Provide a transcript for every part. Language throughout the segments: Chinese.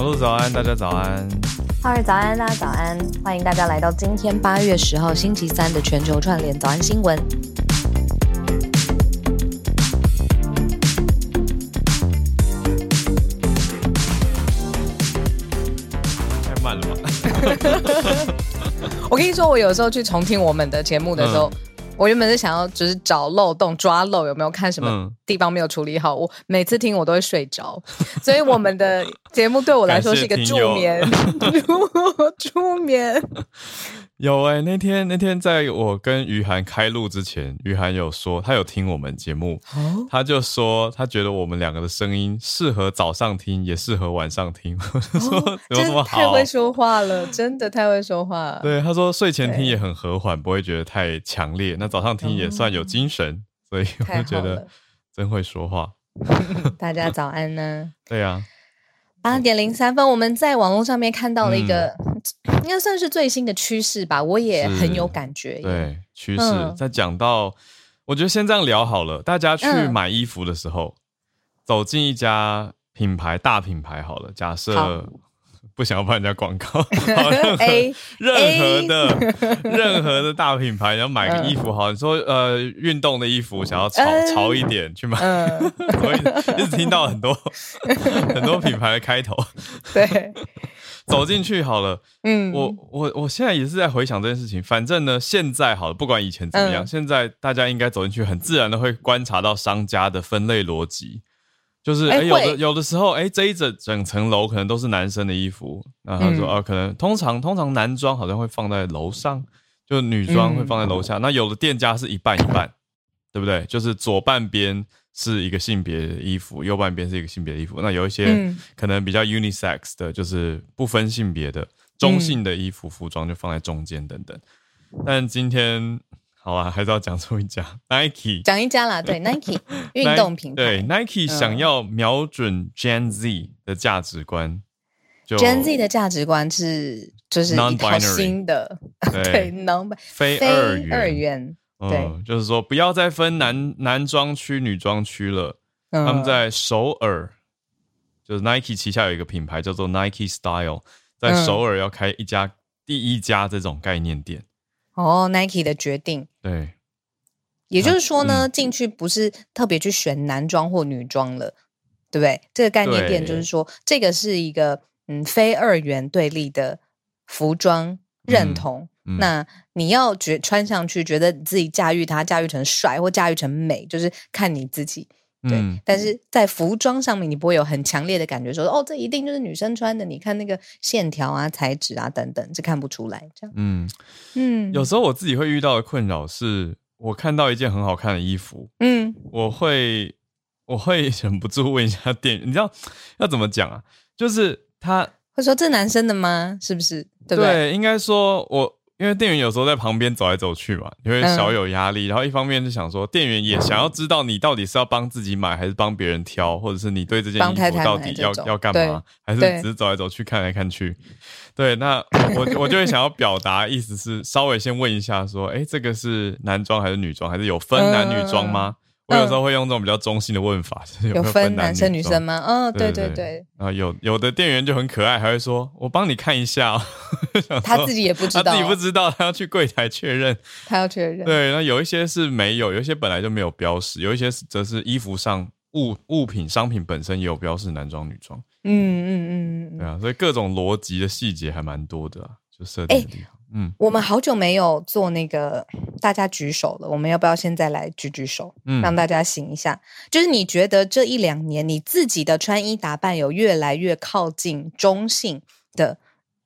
小鹿早安，大家早安。哈尔早安，大家早安，欢迎大家来到今天八月十号星期三的全球串联早安新闻。太慢了吧？我跟你说，我有时候去重听我们的节目的时候，我原本是想要就是找漏洞、抓漏，有没有看什么嗯地方没有处理好？我每次听我都会睡着，所以我们的节目对我来说是一个 助眠，助眠。有哎、那天那天在我跟于涵开录之前，于涵有说他有听我们节目，哦，他就说他觉得我们两个的声音适合早上听，也适合晚上听。我就说有什真么太会说话了，真的太会说话了。对，他说睡前听也很和缓，不会觉得太强烈。那早上听也算有精神，所以我就觉得，真会说话。大家早安呢。对啊，八点零三分，我们在网络上面看到了一个，嗯应该算是最新的趋势吧，我也很有感觉耶。对趋势嗯在讲到，我觉得先这样聊好了。大家去嗯买衣服的时候，走进一家品牌大品牌好了，假好设不想要帮人家广告，任何 A 任何的 任何的大品牌，然后买个衣服好，你说呃运动的衣服想要潮嗯潮一点去买，嗯，我一直听到很多很多品牌的开头，对，走进去好了。嗯，我我我现在也是在回想这件事情。反正呢，现在好了，不管以前怎么样，嗯现在大家应该走进去，很自然的会观察到商家的分类逻辑。就是哎、哎有的有的时候，哎、这一整整层楼可能都是男生的衣服，然后他说，嗯啊，可能通常通常男装好像会放在楼上，就女装会放在楼下。那有的店家是一半一半，对不对？就是左半边是一个性别的衣服，右半边是一个性别的衣服。那有一些嗯可能比较 unisex 的，就是不分性别的中性的衣服、服装就放在中间等等。但今天好啊，还是要讲出一家。Nike 讲一家啦，对，Nike 运动品牌。对 Nike 想要瞄准 Gen Z 的价值观，就 Gen Z 的价值观是就是一套新的，对。对，non 非非二元。二元，对。嗯，就是说不要再分男男装区、女装区了。嗯。他们在首尔，就是 Nike 旗下有一个品牌叫做 Nike Style，在嗯。首尔要开一家、第一家这种概念店。哦，Nike 的决定。对，也就是说呢，嗯进去不是特别去选男装或女装了，对不对？这个概念店就是说，这个是一个嗯非二元对立的服装认同。嗯那你要觉穿上去，觉得你自己驾驭它，驾驭成帅或驾驭成美，就是看你自己。对，嗯但是在服装上面，你不会有很强烈的感觉说，哦，这一定就是女生穿的。你看那个线条啊、材质啊等等，这看不出来。这样，嗯，嗯，有时候我自己会遇到的困扰是，我看到一件很好看的衣服，嗯我会我会忍不住问一下店员，你知道要怎么讲啊？就是他会说这男生的吗？是不是？对不对？应该说我。因为店员有时候在旁边走来走去嘛，你会嗯小有压力。然后一方面是想说，店员也想要知道你到底是要帮自己买，还是帮别人挑，或者是你对这件衣服到底要要干嘛，还是只是走来走去看来看去。对，那我我就会想要表达意思是稍微先问一下，说，哎，这个是男装还是女装，还是有分男女装吗？我有时候会用这种比较中性的问法，就是有分男男生女生吗？嗯，对对对对，然后有有的店员就很可爱，还会说：“我帮你看一下、哦。”他自己也不知道，他自己不知道，他要去柜台确认。他要确认。对，那有一些是没有，有一些本来就没有标识，有一些是则是衣服上物物品商品本身也有标示男装女装。嗯嗯嗯。对啊，所以各种逻辑的细节还蛮多的、啊，就设定的地方。嗯我们好久没有做那个大家举手了，我们要不要现在来举举手，嗯让大家醒一下？就是你觉得这一两年你自己的穿衣打扮有越来越靠近中性的，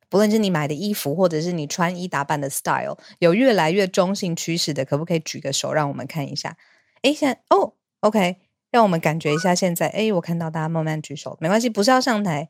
不论是你买的衣服，或者是你穿衣打扮的 style，有越来越中性趋势的，可不可以举个手让我们看一下？诶，现在哦，OK，让我们感觉一下现在。诶，我看到大家慢慢举手，没关系，不是要上台。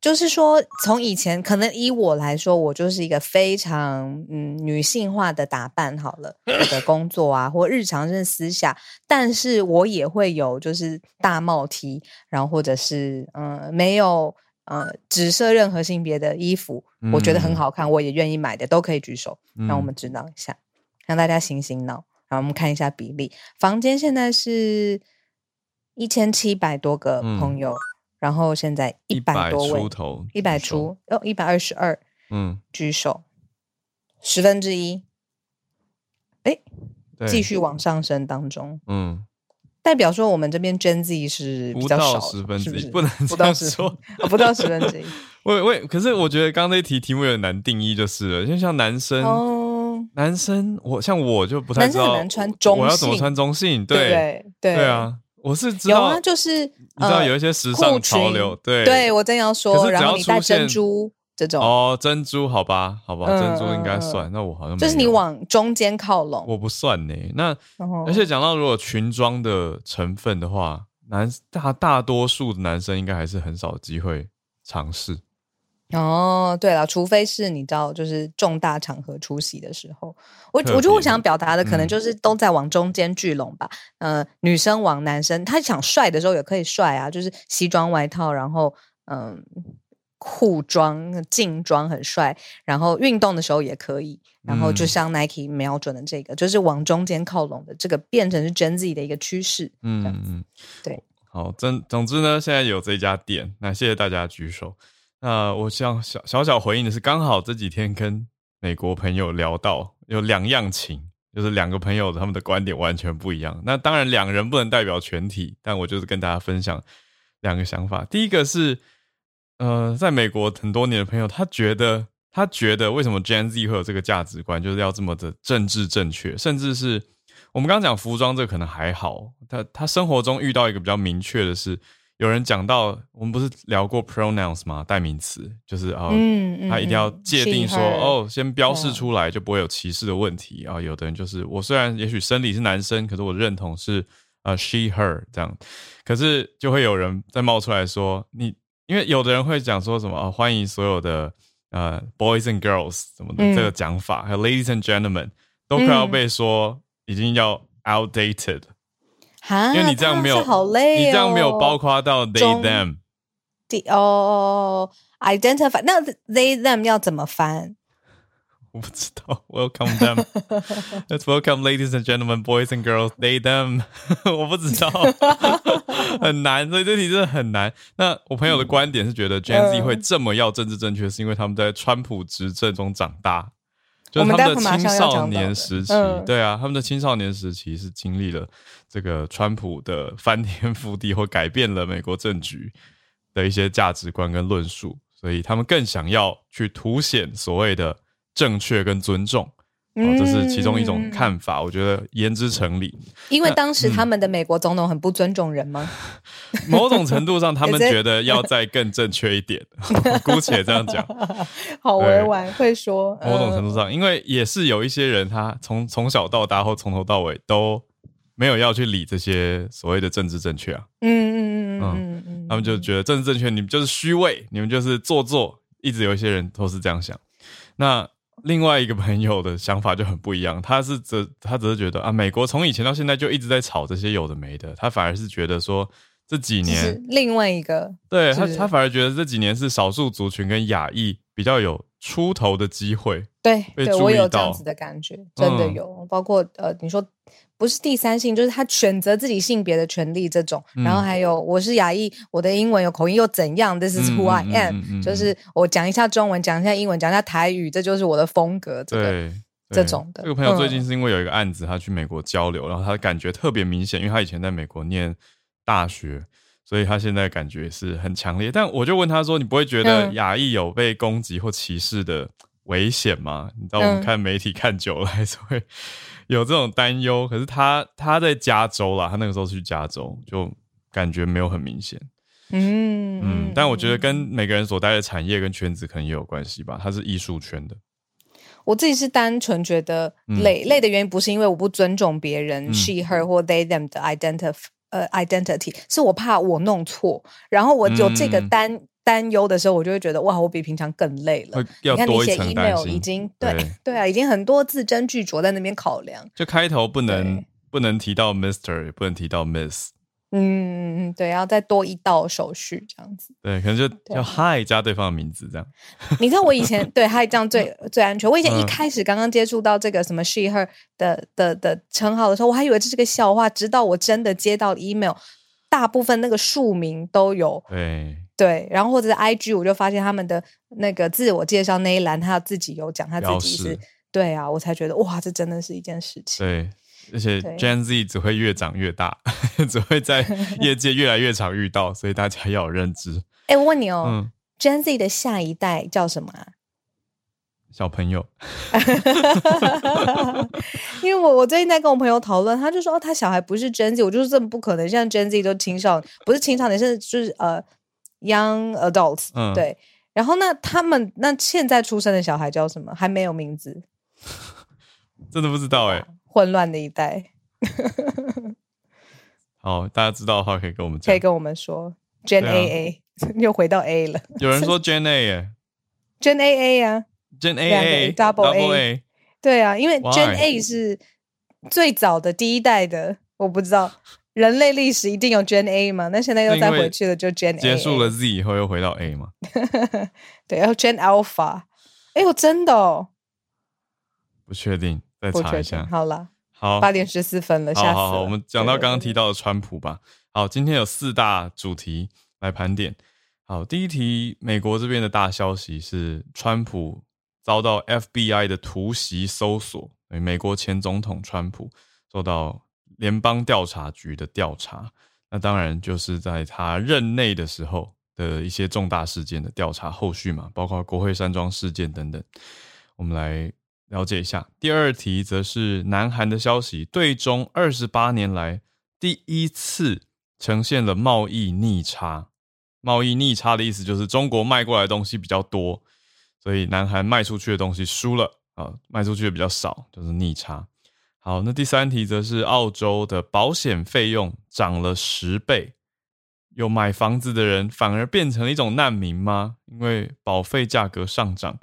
就是说，从以前可能以我来说，我就是一个非常嗯女性化的打扮好了，我的 工作啊或日常是私下，但是我也会有就是大帽 T，然后或者是嗯、呃没有呃只设任何性别的衣服，我觉得很嗯。好看，我也愿意买的，都可以举手，让我嗯。们知道一下，让大家醒醒脑，然后我们看一下比例。房间现在是一千七百多个嗯。朋友，然后现在一百百多位出，头，一百出哦，一百二十二嗯，举手，十分之一，哎，对继，续往上升当中，嗯，代表说我们这边 Gen Z 是比不到较少，十分之一，是不能？不到说。哦不到十分之一。我我可是我觉得刚刚那一题题目有点难定义，就是了，因为像男生，哦，男生我像我就不太男生很知道难穿中我要怎么穿中性，对对？对对，啊，我是知道，有啊，就是你知道呃有一些时尚潮裙流，对对我正要可说，然后你戴珍珠这种，哦，珍珠好吧，好吧，嗯珍珠应该算，那我好像就是你往中间靠拢，我不算呢。那而且讲到如果裙装的成分的话，男大大多数的男生应该还是很少机会尝试。哦，对了，除非是你知道，就是重大场合出席的时候，我我觉得我想表达的可能嗯就是都在往中间聚拢吧。呃，女生往男生，他想帅的时候也可以帅啊，就是西装外套，然后嗯、裤装、劲装很帅，然后运动的时候也可以，然后就嗯像 Nike 瞄准的这个，就是往中间靠拢的这个，变成是 Gen Z 的一个趋势。嗯嗯，对。好，总总之呢，现在有这家店，那谢谢大家举手。那我想小小小回应的是，刚好这几天跟美国朋友聊到有两样情，就是两个朋友他们的观点完全不一样。那当然两人不能代表全体，但我就是跟大家分享两个想法。第一个是，呃，在美国很多年的朋友，他觉得他觉得为什么 Gen Z 会有这个价值观，就是要这么的政治正确，甚至是我们刚刚讲服装这个可能还好，他他生活中遇到一个比较明确的是，有人讲到我们不是聊过 pronouns 吗？代名词就是啊。嗯嗯，他一定要嗯界定说，哦，先标示嗯出来，就不会有歧视的问题啊。有的人就是我虽然也许生理是男生，可是我认同是呃 she her 这样，可是就会有人再冒出来说你，因为有的人会讲说什么啊，欢迎所有的呃 boys and girls 什么的、嗯这个讲法，还有 ladies and gentlemen 都快要嗯被说已经要 outdated，、哈，因为你这样没有好累、哦，你这样没有包括到 they 中 them。第哦，identify 那 they them 要怎么翻？我不知道，Welcome them. Let's welcome ladies and gentlemen, boys and girls, they them. 我不知道，很难，所以这题真的很难。那我朋友的观点是觉得 Gen Z 会这么要政治正确，是因为他们在川普执政中长大，就是他们的青少年时期对啊，他们的青少年时期是经历了这个川普的翻天覆地或改变了美国政局的一些价值观跟论述，所以他们更想要去凸显所谓的正确跟尊重。哦，这是其中一种看法，我觉得言之成理。因为当时嗯他们的美国总统很不尊重人吗？某种程度上，他们 觉得要再更正确一点，姑且这样讲。好委婉，会说某种程度嗯上，因为也是有一些人，他从从小到大或从头到尾都没有要去理这些所谓的政治正确啊，嗯嗯嗯嗯嗯嗯，他们就觉得政治正确，你们就是虚伪，你们就是做作，一直有一些人都是这样想。那另外一个朋友的想法就很不一样，他是只他只是觉得啊，美国从以前到现在就一直在炒这些有的没的，他反而是觉得说这几年，另外一个对他他反而觉得这几年是少数族群跟亚裔比较有出头的机会，对对，我有这样子的感觉，真的嗯有。包括呃，你说不是第三性，就是他选择自己性别的权利这种。然后嗯还有我是亚裔，我的英文有口音又怎样？This is who I am，、就是我讲一下中文，讲一下英文，讲一下台语，这就是我的风格。这个对。对这种的这个朋友最嗯近是因为有一个案子，他去美国交流，然后他感觉特别明显，因为他以前在美国念大学，所以他现在感觉是很强烈。但我就问他说：“你不会觉得嗯亚裔有被攻击或歧视的危险吗？”你知道，我们嗯看媒体看久了，还是会有这种担忧。可是他他在加州啦，他那个时候去加州，就感觉没有很明显。嗯嗯，但我觉得跟每个人所待的产业跟圈子可能也有关系吧。他是艺术圈的，我自己是单纯觉得嗯累、累的原因，不是因为我不尊重别人、嗯 she her 或 they them 的 identity 呃 identity，是我怕我弄错，然后我有这个嗯担、担忧的时候，我就会觉得哇，我比平常更累了。要你看你写 email 心。已经对对对啊，已经很多字斟句酌在那边考量。就开头不能不能提到 Mister，也不能提到 Miss，嗯嗯嗯，对，然后再多一道手续这样子。对，可能就对要 Hi 加对方的名字这样。你知道我以前对他这样最最安全。我以前一嗯开始刚刚接触到这个什么 she her 的的的称号的时候，我还以为这是个笑话，直到我真的接到 email，大部分那个署名都有对，对，然后或者是 IG，我就发现他们的那个自我介绍那一栏，他自己有讲他自己是示，对啊，我才觉得哇，这真的是一件事情。对，而且 Gen Z 只会越长越大，只会在 业界越来越常遇到，所以大家要有认知。哎，我问你哦、嗯，g e n Z 的下一代叫什么啊？小朋友，因为我我最近在跟我朋友讨论，他就说哦，他小孩不是 Gen Z，我就是这么不可能，现在 Gen Z 都青少年，不是青少年，是就是呃 young adults，、嗯对。然后那他们那现在出生的小孩叫什么？还没有名字，真的不知道哎、混乱的一代，好，大家知道的话可以跟我们讲可以。跟我们说 Gen 对啊 AA，、又回到 A 了有人说 Gen A 耶，Gen AA 啊，，Gen A A double A A，对啊，因为 Gen Why？A 是最早的第一代的，我不知道人类历史一定有 Gen A 嘛？那现在又再回去了，就 Gen A 结束了 Z 以后又回到 A 嘛？对，然后 Gen Alpha，哎呦，真的哦，不确定，再。查一下。好了，好，八点十四分了，吓死了。好好好，我们讲到刚刚提到的川普吧。好，今天有四大主题来盘点。好，第一题，美国这边的大消息是，川普遭到 FBI 的突袭搜索，对美国前总统川普受到联邦调查局的调查。那当然就是在他任内的时候的一些重大事件的调查后续嘛，包括国会山庄事件等等。我们来了解一下。第二题则是南韩的消息，对中二十八年来第一次呈现了贸易逆差。贸易逆差的意思就是中国卖过来的东西比较多，所以南韩卖出去的东西输了啊，卖出去的比较少，就是逆差。好，那第三题则是澳洲的保险费用涨了十倍，有买房子的人反而变成了一种难民吗？因为保费价格上涨。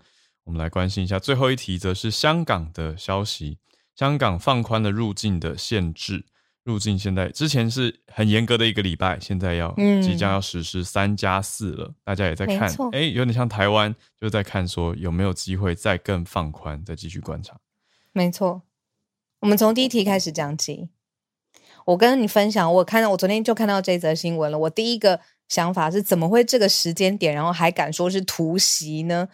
我们来关心一下最后一题，则是香港的消息。香港放宽了入境的限制，入境现在之前是很严格的一个礼拜，现在要、嗯即将要实施三加四了。大家也在看哎，有点像台湾，就在看说有没有机会再更放宽，再继续观察。没错，我们从第一题开始讲起。我跟你分享，我看到我昨天就看到这则新闻了。我第一个想法是，怎么会这个时间点，然后还敢说是突袭呢？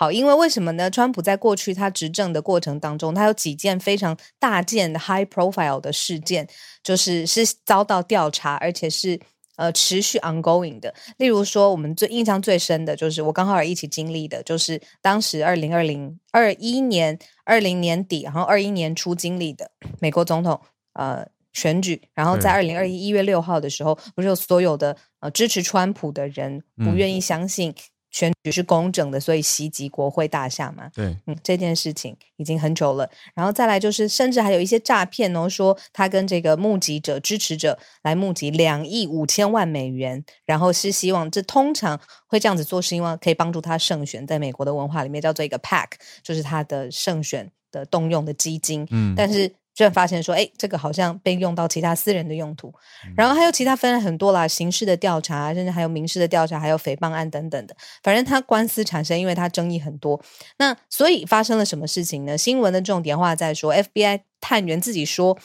好，因为为什么呢？川普在过去他执政的过程当中，他有几件非常大件的 high profile 的事件，就是是遭到调查，而且是呃持续 ongoing 的。例如说，我们最印象最深的就是我刚好也一起经历的，就是当时二零二零二一年二零年底，然后二一年初经历的美国总统呃选举，然后在二零二一一月六号的时候，不是有所有的呃支持川普的人不嗯愿意相信选举是公正的，所以袭击国会大厦嘛。对，嗯，这件事情已经很久了。然后再来就是，甚至还有一些诈骗哦，说他跟这个募集者、支持者来募集两亿五千万美元，然后是希望这通常会这样子做，是因为可以帮助他胜选，在美国的文化里面叫做一个 pack，就是他的胜选的动用的基金。嗯，但是居然发现说，哎，这个好像被用到其他私人的用途，然后还有其他分了很多啦，刑事的调查，甚至还有民事的调查，还有诽谤案等等的，反正他官司产生，因为他争议很多。那所以发生了什么事情呢？新闻的重点话在说，FBI 探员自己说，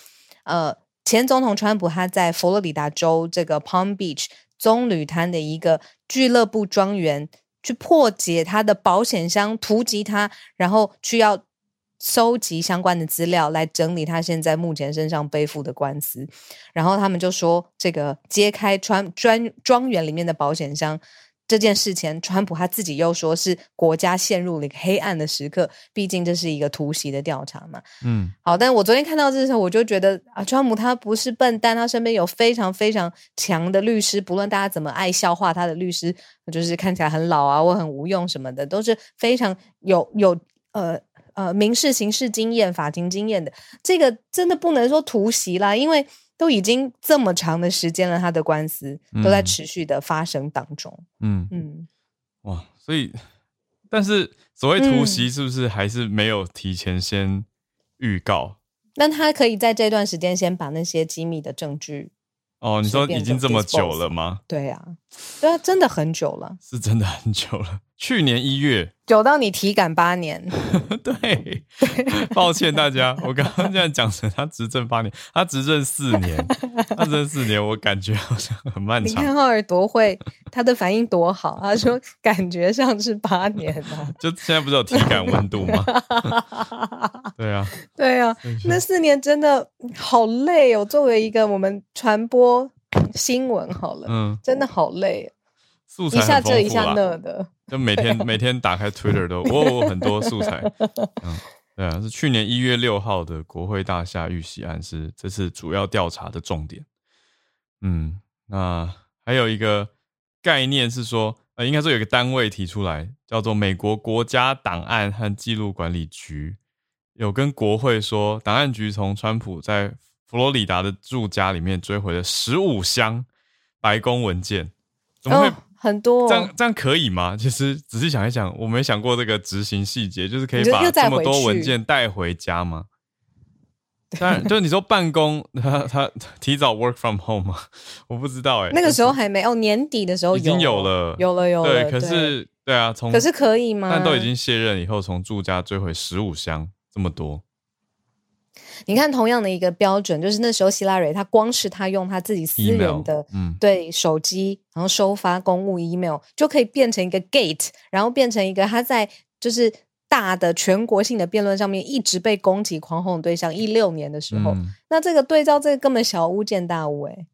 呃，前总统川普他在佛罗里达州这个 Palm Beach 棕榈滩的一个俱乐部庄园去破解他的保险箱，突击他，然后去要。收集相关的资料来整理他现在目前身上背负的官司，然后他们就说，这个揭开川专庄园里面的保险箱这件事前，川普他自己又说是国家陷入了一个黑暗的时刻，毕竟这是一个突袭的调查嘛。嗯，好，但我昨天看到这时候，我就觉得啊，川普他不是笨蛋，他身边有非常非常强的律师，不论大家怎么爱笑话他的律师，就是看起来很老啊，我很无用什么的，都是非常有有呃。呃，民事、刑事经验、法庭经验的这个真的不能说突袭啦，因为都已经这么长的时间了，他的官司都在持续的发生当中。嗯嗯，哇，所以，但是所谓突袭，是不是还是没有提前先预告？那他可以在这段时间先把那些机密的证据。哦，你说已经这么久了吗？对呀，对啊，真的很久了，是真的很久了。去年一月，久到你体感八年。对，抱歉大家，我刚刚这样讲成他执政八年，他执政四年，他执政四年，我感觉好像很漫长。你看浩尔多会，他的反应多好，他说感觉像是八年啊。就现在不是有体感温度吗？对啊，对啊，那四年真的好累哦。作为一个我们传播新闻，好了，嗯，真的好累，素材一下这一下那的。就每天每天打开 Twitter 都我很多素材，嗯，对啊，是去年一月六号的国会大厦遇袭案是这次主要调查的重点，嗯，那还有一个概念是说，呃，应该说有个单位提出来，叫做美国国家档案和记录管理局，有跟国会说，档案局从川普在佛罗里达的住家里面追回了十五箱白宫文件，怎么会？很多这样这样可以吗？其实仔细想一想，我没想过这个执行细节，就是可以把这么多文件带回家吗？当然，就是你说办公，他他提早 work from home 吗？我不知道哎，那个时候还没哦，年底的时候已经有了，有了有了。对，可是对啊，从可是可以吗？但都已经卸任以后，从住家追回十五箱这么多。你看，同样的一个标准，就是那时候希拉蕊，他光是他用他自己私人的对手机，然后收发公务 email，就可以变成一个 gate，然后变成一个他在就是大的全国性的辩论上面一直被攻击狂轰对象。一六年的时候，那这个对照这个根本小巫见大巫哎。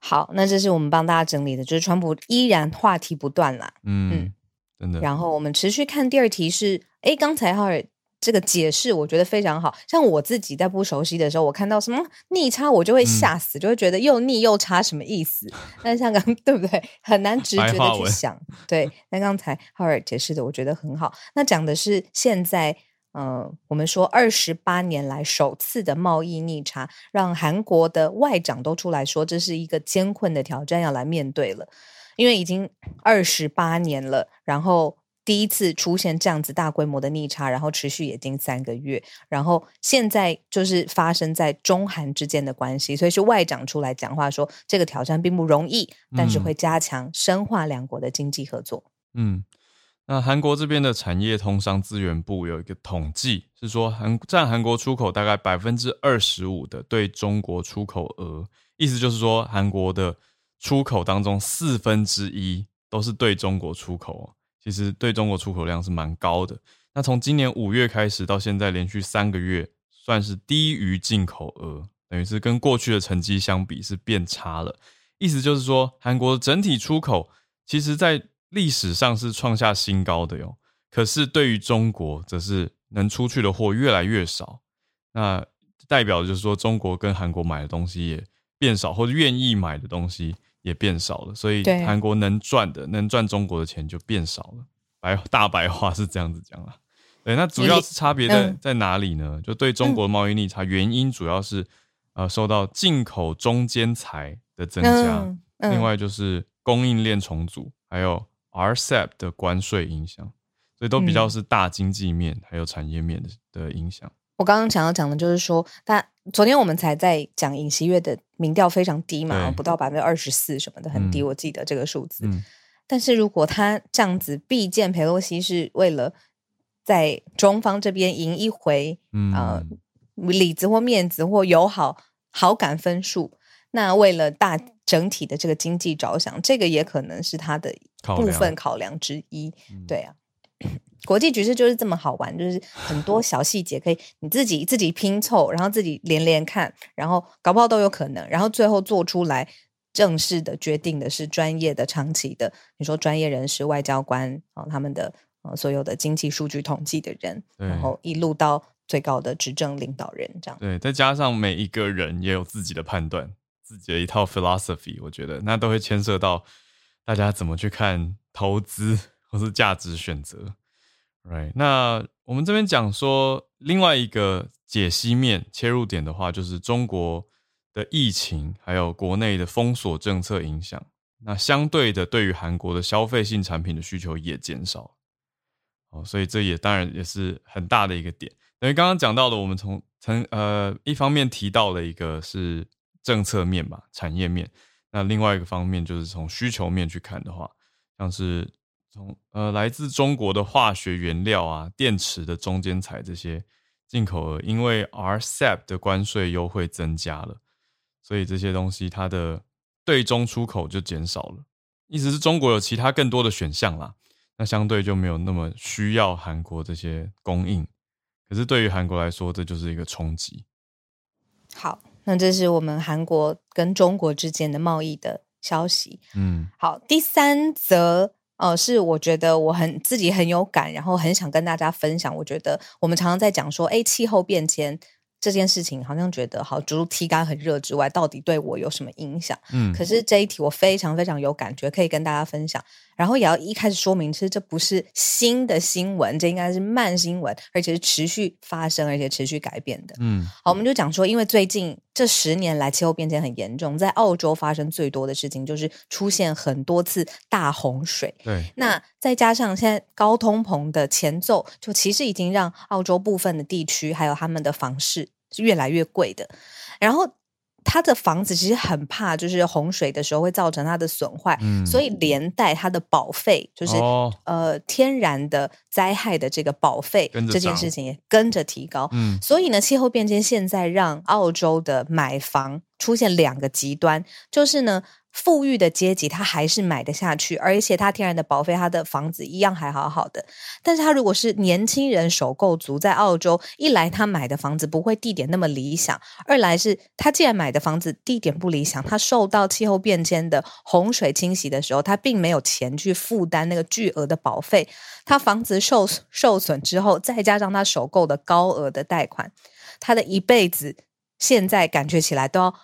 好，那这是我们帮大家整理的，就是川普依然话题不断啦。嗯，真的。然后我们持续看第二题是，哎，刚才哈尔。这个解释我觉得非常好，像我自己在不熟悉的时候，我看到什么逆差，我就会吓死，就会觉得又逆又差什么意思？但是像刚 对不对，很难直觉的去想。对，那刚才浩尔解释的，我觉得很好。那讲的是现在，呃，我们说二十八年来首次的贸易逆差，让韩国的外长都出来说，这是一个艰困的挑战要来面对了，因为已经二十八年了，然后。第一次出现这样子大规模的逆差，然后持续已经三个月，然后现在就是发生在中韩之间的关系，所以是外长出来讲话说，这个挑战并不容易，但是会加强深化两国的经济合作。嗯，那韩国这边的产业通商资源部有一个统计，是说韩占韩国出口大概百分之二十五的对中国出口额，意思就是说韩国的出口当中四分之一都是对中国出口。其实对中国出口量是蛮高的。那从今年五月开始到现在，连续三个月算是低于进口额，等于是跟过去的成绩相比是变差了。意思就是说，韩国整体出口其实在历史上是创下新高的哟。可是对于中国，则是能出去的货越来越少。那代表就是说，中国跟韩国买的东西也变少，或者愿意买的东西。也变少了，所以韩国能赚的、能赚中国的钱就变少了。白 大白话是这样子讲啦。对，那主要是差别在在哪里呢？就对中国贸易逆差，原因主要是呃受到进口中间材的增加，另外就是供应链重组，还有 RCEP 的关税影响，所以都比较是大经济面还有产业面的的影响。我刚刚想要讲的就是说，他昨天我们才在讲尹锡月的民调非常低嘛，不到百分之二十四什么的，很低，嗯我记得这个数字。嗯但是如果他这样子避见佩洛西是为了在中方这边赢一回嗯呃里子或面子或友好好感分数，那为了大整体的这个经济着想，这个也可能是他的部分考量之一。嗯对啊。国际局势就是这么好玩，就是很多小细节可以你自己自己拼凑，然后自己连连看，然后搞不好都有可能，然后最后做出来正式的决定的是专业的、长期的，你说专业人士、外交官啊、他们的呃所有的经济数据统计的人，然后一路到最高的执政领导人这样。对，再加上每一个人也有自己的判断，自己的一套 philosophy，我觉得那都会牵涉到大家怎么去看投资或是价值选择。Right，那我们这边讲说另外一个解析面切入点的话，就是中国的疫情还有国内的封锁政策影响。那相对的，对于韩国的消费性产品的需求也减少。哦，所以这也当然也是很大的一个点。等于刚刚讲到的，我们从从呃一方面提到了一个是政策面吧，产业面；那另外一个方面就是从需求面去看的话，像是从呃来自中国的化学原料啊、电池的中间材这些进口额，因为 RCEP 的关税优惠增加了，所以这些东西它的对中出口就减少了。意思是中国有其他更多的选项啦，那相对就没有那么需要韩国这些供应。可是对于韩国来说，这就是一个冲击。好，那这是我们韩国跟中国之间的贸易的消息。嗯好，第三则。呃，是我觉得我很自己很有感，然后很想跟大家分享。我觉得我们常常在讲说，哎，气候变迁这件事情，好像觉得好，除了体感很热之外，到底对我有什么影响？嗯，可是这一题我非常非常有感觉，可以跟大家分享。然后也要一开始说明，其实这不是新的新闻，这应该是慢新闻，而且是持续发生，而且持续改变的。嗯好，我们就讲说，因为最近这十年来气候变迁很严重，在澳洲发生最多的事情就是出现很多次大洪水。对，那再加上现在高通膨的前奏，就其实已经让澳洲部分的地区还有他们的房市是越来越贵的。然后他的房子其实很怕，就是洪水的时候会造成它的损坏，嗯。所以连带它的保费，就是、哦。呃天然的灾害的这个保费这件事情也跟着提高。嗯。所以呢，气候变迁现在让澳洲的买房出现两个极端，就是呢，富裕的阶级他还是买得下去，而且他天然的保费，他的房子一样还好好的。但是他如果是年轻人首购族，在澳洲，一来他买的房子不会地点那么理想，二来是他既然买的房子地点不理想，他受到气候变迁的洪水侵袭的时候，他并没有钱去负担那个巨额的保费。他房子受受损之后，再加上他首购的高额的贷款，他的一辈子现在感觉起来都要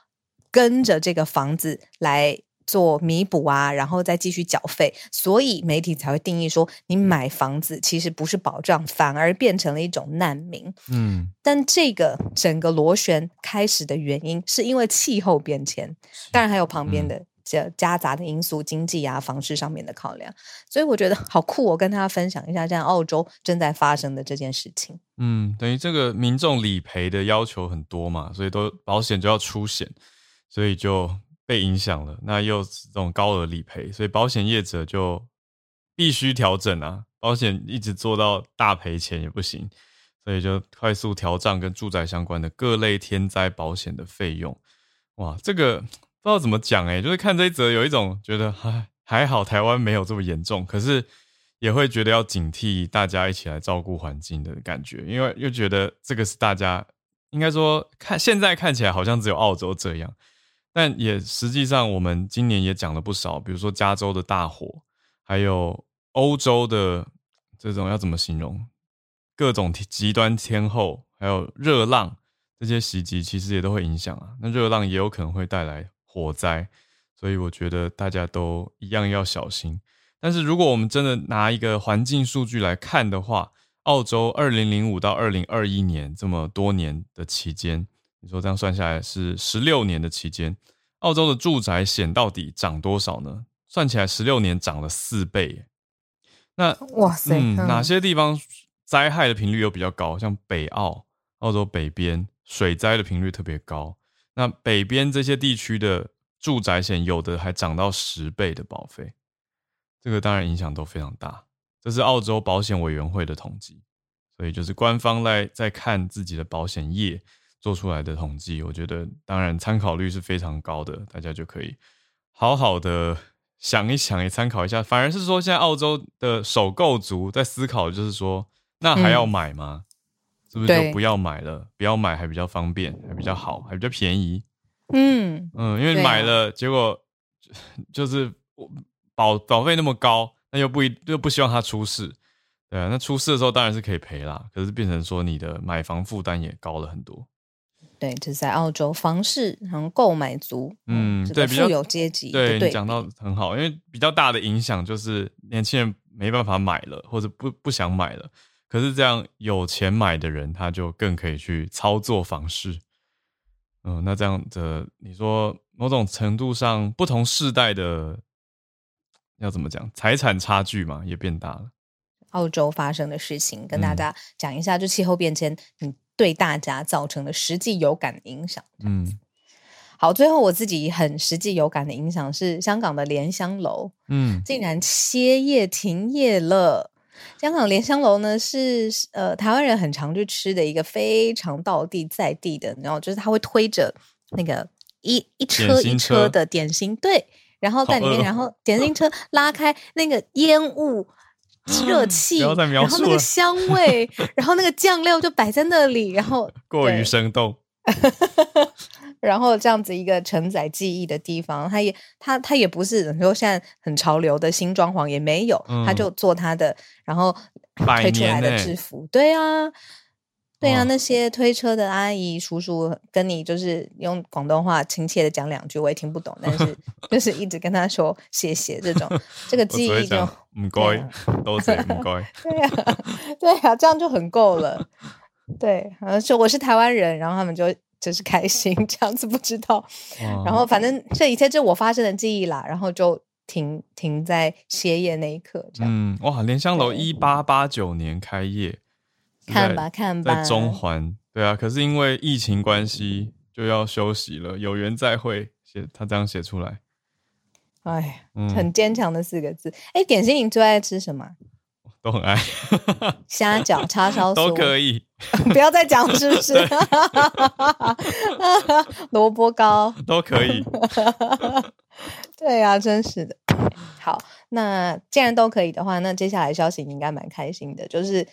跟着这个房子来做弥补啊，然后再继续缴费，所以媒体才会定义说，你买房子其实不是保障，反而变成了一种难民。嗯，但这个整个螺旋开始的原因，是因为气候变迁，当然还有旁边的这夹杂的因素，经济啊、房市上面的考量。所以我觉得好酷，我跟大家分享一下，现在澳洲正在发生的这件事情。嗯，等于这个民众理赔的要求很多嘛，所以都保险就要出险，所以就被影响了。那又是这种高额理赔，所以保险业者就必须调整啊，保险一直做到大赔钱也不行，所以就快速调涨跟住宅相关的各类天灾保险的费用。哇，这个不知道怎么讲诶、就是看这一则有一种觉得还还好台湾没有这么严重，可是也会觉得要警惕大家一起来照顾环境的感觉，因为又觉得这个是大家应该说看现在看起来好像只有澳洲这样，但也实际上我们今年也讲了不少，比如说加州的大火，还有欧洲的这种要怎么形容，各种极端天候，还有热浪这些袭击，其实也都会影响啊。那热浪也有可能会带来火灾，所以我觉得大家都一样要小心。但是如果我们真的拿一个环境数据来看的话，澳洲二零零五到二零二一年这么多年的期间，你说这样算下来是十六年的期间，澳洲的住宅险到底涨多少呢？算起来十六年涨了四倍。那哇塞，哪些地方灾害的频率又比较高？像北澳澳洲北边水灾的频率特别高。那北边这些地区的住宅险，有的还涨到十倍的保费，这个当然影响都非常大。这是澳洲保险委员会的统计，所以就是官方在在看自己的保险业做出来的统计，我觉得当然参考率是非常高的，大家就可以好好的想一想，也参考一下。反而是说，现在澳洲的首购族在思考，就是说，那还要买吗？是不是就不要买了？不要买还比较方便，还比较好，还比较便宜。嗯嗯，因为买了，结果就 是保保费那么高，那又不一又不希望它出事，对啊，那出事的时候当然是可以赔啦，可是变成说你的买房负担也高了很多。对，就是在澳洲房市然后购买族，嗯，这对，比较富有阶级的对对你讲到很好，因为比较大的影响就是年轻人没办法买了，或者不不想买了。可是这样有钱买的人，他就更可以去操作房市。嗯，那这样的你说某种程度上，不同世代的要怎么讲，财产差距嘛也变大了。澳洲发生的事情，跟大嗯家讲一下，就气候变迁，嗯，对大家造成的实际有感的影响。嗯好，最后我自己很实际有感的影响是，香港的莲香楼嗯竟然歇业停业了。香港莲香楼呢是呃台湾人很常去吃的一个非常道地在地的，然后就是他会推着那个一一车一车车的点心，对，然后在里面，然后点心车拉开那个烟雾。热气，然后那个香味，然后那个酱料就摆在那里，然后 过于生动。然后这样子一个承载记忆的地方，它也它它也不是你说现在很潮流的新装潢也没有，嗯它就做它的，然后推出来的制服，对啊。对啊，那些推车的阿姨叔叔跟你就是用广东话亲切的讲两句，我也听不懂，但是 就是一直跟他说谢谢这种，这个我记忆就唔对该，多谢唔该。对啊，对啊，这样就很够了。对，然后说我是台湾人，然后他们就就是开心，这样子不知道。然后反正这一切就是我发生的记忆啦，然后就停停在歇业那一刻，这样、嗯，哇，莲香楼一八八九年开业，看吧看吧，在中环，对啊，可是因为疫情关系就要休息了，有缘再会，写他这样写出来，哎，嗯，很坚强的四个字。哎，点心你最爱吃什么？都很爱，虾饺、叉烧 都可以，不要再讲是不是？萝卜糕，都可以，对啊，真是的。好，那既然都可以的话，那接下来消息你应该蛮开心的，就是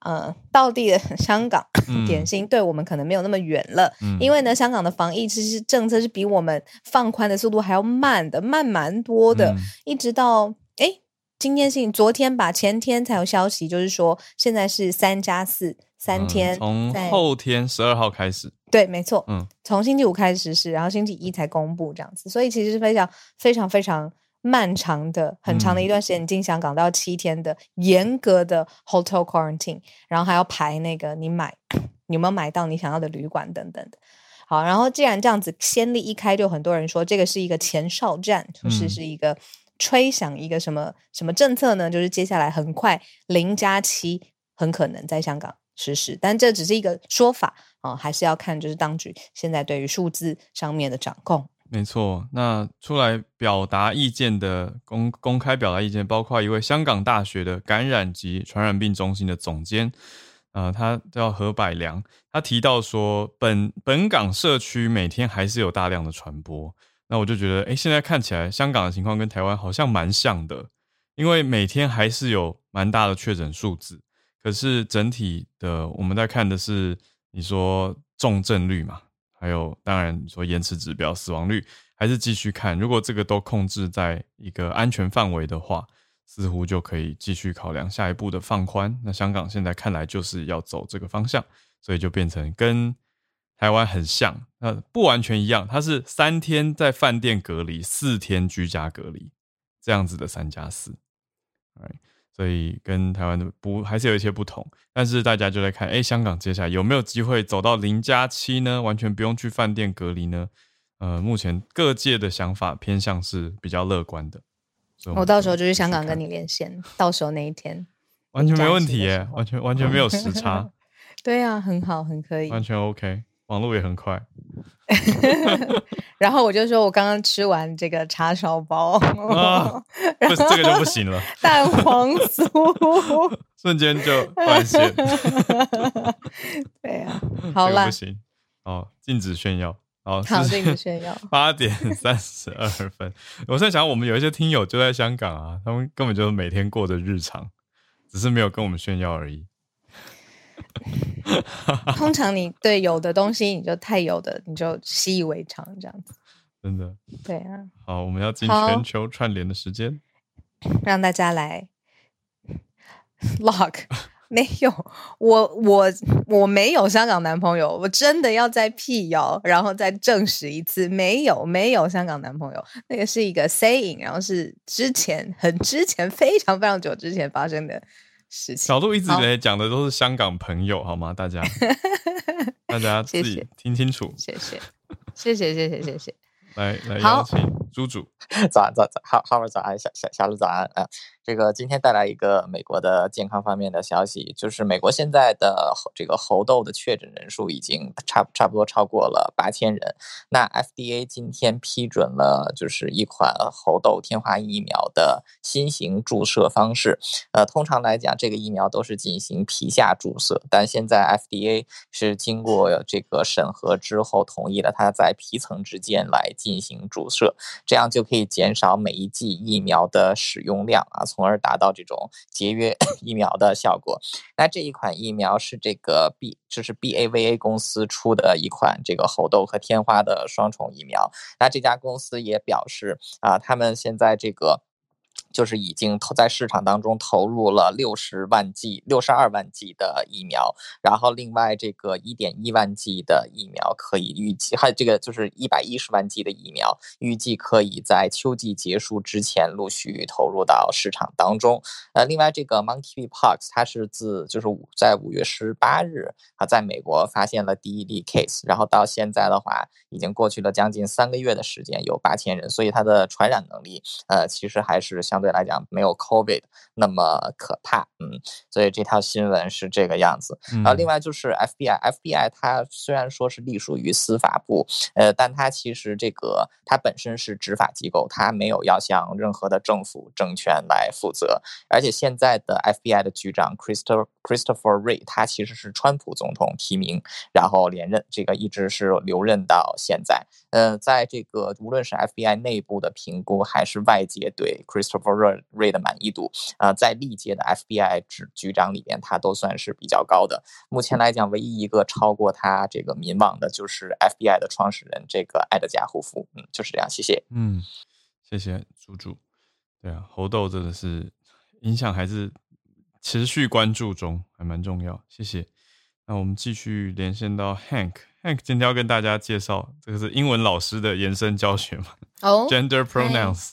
呃，到地的 香港、嗯。点心对我们可能没有那么远了，嗯。因为呢，香港的防疫其实政策是比我们放宽的速度还要慢的，慢蛮多的，嗯。一直到诶今天是昨天吧，前天才有消息，就是说现在是三加四，三嗯天从后天十二号开始，对，没错，嗯。从星期五开始实施，然后星期一才公布这样子，所以其实是非常非常非常漫长的、很长的一嗯段时间。你进香港都要七天的严格的 hotel quarantine，然后还要排那个你买你有没有买到你想要的旅馆等等的。好，然后既然这样子先例一开，就很多人说这个是一个前哨战，就是嗯是一个吹响一个什么什么政策呢？就是接下来很快零加七很可能在香港实施，但这只是一个说法啊、还是要看就是当局现在对于数字上面的掌控。没错，那出来表达意见的公公开表达意见，包括一位香港大学的感染及传染病中心的总监，呃，他叫何百良，他提到说，本本港社区每天还是有大量的传播。那我就觉得，哎，现在看起来香港的情况跟台湾好像蛮像的，因为每天还是有蛮大的确诊数字，可是整体的我们在看的是你说重症率嘛，还有当然说延迟指标、死亡率，还是继续看。如果这个都控制在一个安全范围的话，似乎就可以继续考量下一步的放宽。那香港现在看来就是要走这个方向，所以就变成跟台湾很像，那不完全一样。它是三天在饭店隔离，四天居家隔离，这样子的三加四。Right，所以跟台湾的不还是有一些不同，但是大家就在看，哎，香港接下来有没有机会走到零加七呢？完全不用去饭店隔离呢？呃，目前各界的想法偏向是比较乐观的。我到时候就去香港跟你连线，到时候那一天完全没问题耶完全完全没有时差。对啊，很好，很可以。完全 OK，网络也很快。然后我就说，我刚刚吃完这个叉烧包，啊 不是这个就不行了，蛋黄酥。瞬间就断线。对啊，好啦这个不，行。哦，禁止炫耀。哦，好，是这个炫耀。八点三十二分。我在想，我们有一些听友就在香港啊，他们根本就是每天过着日常，只是没有跟我们炫耀而已。通常你对有的东西，你就太有的，你就习以为常这样子。真的。对啊，好，我们要进全球串联的时间。让大家来 lock。没有，我我我没有香港男朋友，我真的要再辟谣，然后再证实一次，没有没有香港男朋友，那个是一个 saying，然后是之前很之前非常非常久之前发生的事情。小鹿一直以来讲的都是香港朋友，好吗？大家，大家自己谢谢听清楚。谢谢，谢谢，谢谢，谢谢。来来好邀请猪猪。早安，早早，好，好早安，小小小鹿早安啊、这个今天带来一个美国的健康方面的消息，就是美国现在的这个猴痘的确诊人数已经差差不多超过了八千人。那 FDA 今天批准了，就是一款猴痘天花疫苗的新型注射方式。呃，通常来讲，这个疫苗都是进行皮下注射，但现在 FDA 是经过这个审核之后，同意了它在皮层之间来进行注射。这样就可以减少每一剂疫苗的使用量啊，从而达到这种节约 疫苗的效果。那这一款疫苗是这个 B，就是 BAVA 公司出的一款这个猴痘和天花的双重疫苗。那这家公司也表示啊，他们现在这个。就是已经投在市场当中投入了六十万剂、六十二万剂的疫苗，然后另外这个一点一万剂的疫苗可以预计，还有这个就是一百一十万剂的疫苗，预计可以在秋季结束之前陆续投入到市场当中。呃，另外这个 Monkeypox 它是自就是五在五月十八日啊，在美国发现了第一例 case，然后到现在的话，已经过去了将近三个月的时间，有八千人，所以它的传染能力，呃，其实还是相对来讲没有 COVID 那么可怕，嗯，所以这条新闻是这个样子。嗯然后另外就是 FBI，FBI 它虽然说是隶属于司法部，呃，但它其实这个它本身是执法机构，它没有要向任何的政府政权来负责。而且现在的 FBI 的局长 Christopher Christopher Wray，他其实是川普总统提名，然后连任，这个一直是留任到现在。呃，在这个无论是 FBI 内部的评估，还是外界对 Christopher Wray 的满意度，啊、在历届的 FBI 局局长里边，他都算是比较高的。目前来讲，唯一一个超过他这个民望的，就是 FBI 的创始人这个埃德加·胡夫。嗯，就是这样，谢谢。嗯，谢谢猪猪。对啊，猴豆真的是影响还是持续关注中，还蛮重要。谢谢。那我们继续连线到 Hank。Hank 今天要跟大家介绍，这个是英文老师的延伸教学嘛、哦 g e n d e r pronouns。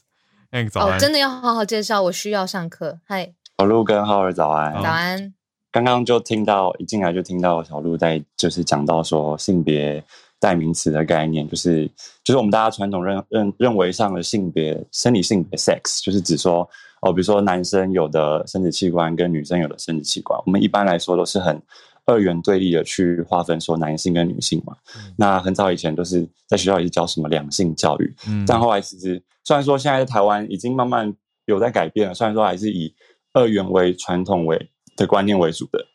Hank 早哦，真的要好好介绍，我需要上课。嗨，小鹿跟浩儿早安。早安。刚刚就听到一进来就听到小鹿在就是讲到说性别代名词的概念，就是就是我们大家传统认认认为上的性别生理性别 sex，就是指说哦，比如说男生有的生殖器官跟女生有的生殖器官，我们一般来说都是很二元对立的去划分说男性跟女性嘛。那很早以前都是在学校也是教什么两性教育，嗯但后来其实虽然说现在在台湾已经慢慢有在改变了，虽然说还是以二元为传统为的观念为主的，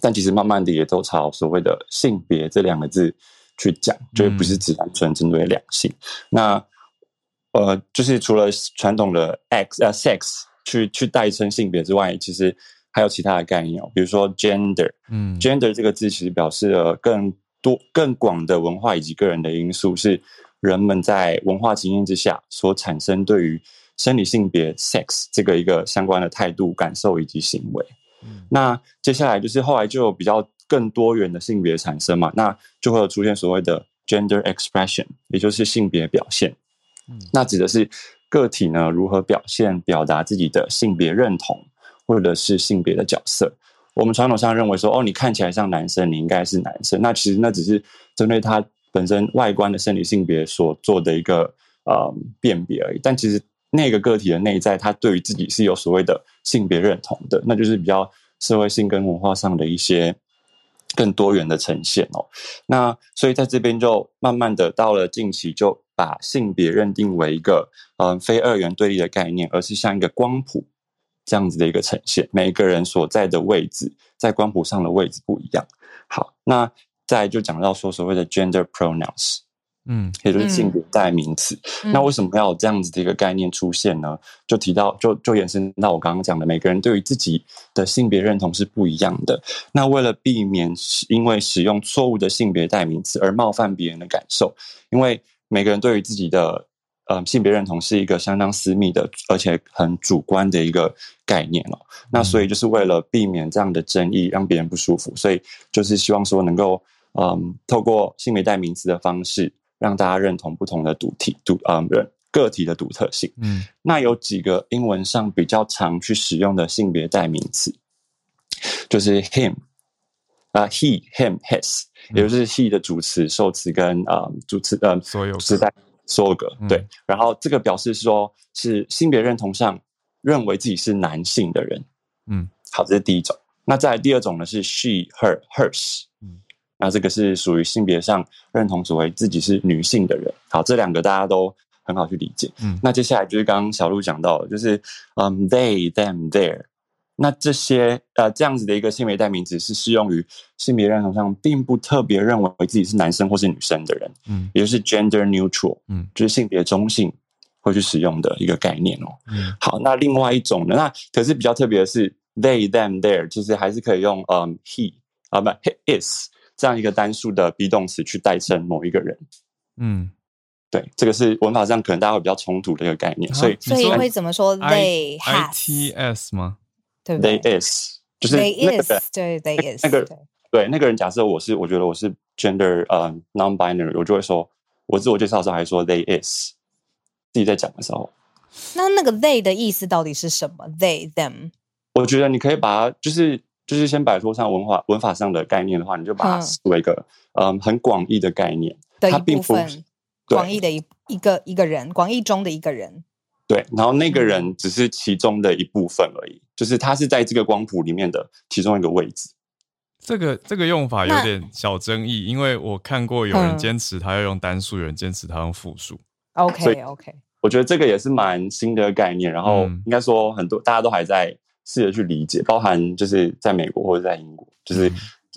但其实慢慢的也都朝所谓的性别这两个字去讲，就不是只单纯针对两性。那呃，就是除了传统的 x 呃 sex 去去代称性别之外，其实还有其他的概念哦，比如说 gender。嗯 gender 这个字其实表示了更多、更广的文化以及个人的因素，是人们在文化经验之下所产生对于生理性别 sex 这个一个相关的态度、感受以及行为。嗯那接下来就是后来就有比较更多元的性别产生嘛，那就会有出现所谓的 gender expression，也就是性别表现。嗯那指的是个体呢如何表现、表达自己的性别认同，或者是性别的角色。我们传统上认为说，哦，你看起来像男生，你应该是男生。那其实那只是针对他本身外观的生理性别所做的一个呃辨别而已。但其实那个个体的内在，他对于自己是有所谓的性别认同的，那就是比较社会性跟文化上的一些更多元的呈现哦。那所以在这边就慢慢的到了近期，就把性别认定为一个嗯、非二元对立的概念，而是像一个光谱这样子的一个呈现。每一个人所在的位置，在光谱上的位置不一样。好，那再就讲到说所谓的 gender pronouns，嗯也就是性别代名词。那为什么要有这样子的一个概念出现呢？就提到，就就延伸到我刚刚讲的，每个人对于自己的性别认同是不一样的。那为了避免使因为使用错误的性别代名词而冒犯别人的感受，因为每个人对于自己的呃性别认同是一个相当私密的，而且很主观的一个概念哦。那所以就是为了避免这样的争议，让别人不舒服，所以就是希望说能够嗯透过性别代名词的方式，让大家认同不同的独体独嗯人个体的独特性。嗯那有几个英文上比较常去使用的性别代名词，就是 him 啊、he him his，也就是 he 的主词、受词跟啊、主词呃所有时代所有格嗯对。然后这个表示说是性别认同上认为自己是男性的人。嗯好，这是第一种。那再来第二种呢是 she her hers，嗯那这个是属于性别上认同所谓自己是女性的人。好，这两个大家都很好去理解。嗯那接下来就是刚刚小鹿讲到的，就是嗯 they them their，那这些呃这样子的一个性别代名词是适用于性别认同上并不特别认为自己是男生或是女生的人，嗯也就是 gender neutral，嗯就是性别中性会去使用的一个概念哦。嗯好，那另外一种呢？那可是比较特别的是，they、them、there，其实还是可以用嗯 he 啊不 he is 这样一个单数的 be 动词去代称某一个人。嗯对，这个是文法上可能大家会比较冲突的一个概念，所以所以会怎么说 they I has，T S 吗？对不对？they is 就是那 they 个 is 对 they is 那个对。对那个人，假设我是我觉得我是 gender 呃 non-binary，我就会说我自我介绍的时候还说 they is，自己在讲的时候，那那个 they 的意思到底是什么？they them 我觉得你可以把它就是就是先摆脱上文化文法上的概念的话，你就把它嗯。视为一个嗯很广义的概念，的一它并不广义的一一个一个人，广义中的一个人。对，然后那个嗯人只是其中的一部分而已，就是他是在这个光谱里面的其中一个位置。这个这个用法有点小争议，因为我看过有人嗯坚持他要用单数，有人坚持他用复数。OK OK，我觉得这个也是蛮新的概念，然后嗯应该说很多大家都还在试着去理解，包含就是在美国或者在英国，就是、嗯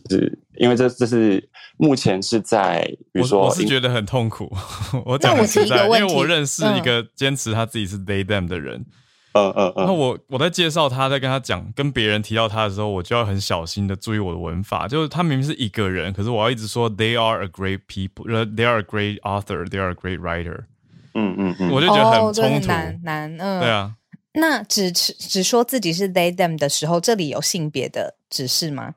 就是因为这这是目前是在比如说我我是觉得很痛苦。我讲那我提很实在，因为我认识一嗯个坚持他自己是 they them 的人，嗯嗯嗯，那我我在介绍他，在跟他讲，跟别人提到他的时候，我就要很小心的注意我的文法。就是他明明是一个人，可是我要一直说 they are a great people，呃，they are a great author，they are a great writer，嗯嗯嗯，我就觉得很冲突。很难难，嗯，对。啊，那只只只说自己是 they them 的时候，这里有性别的指示吗？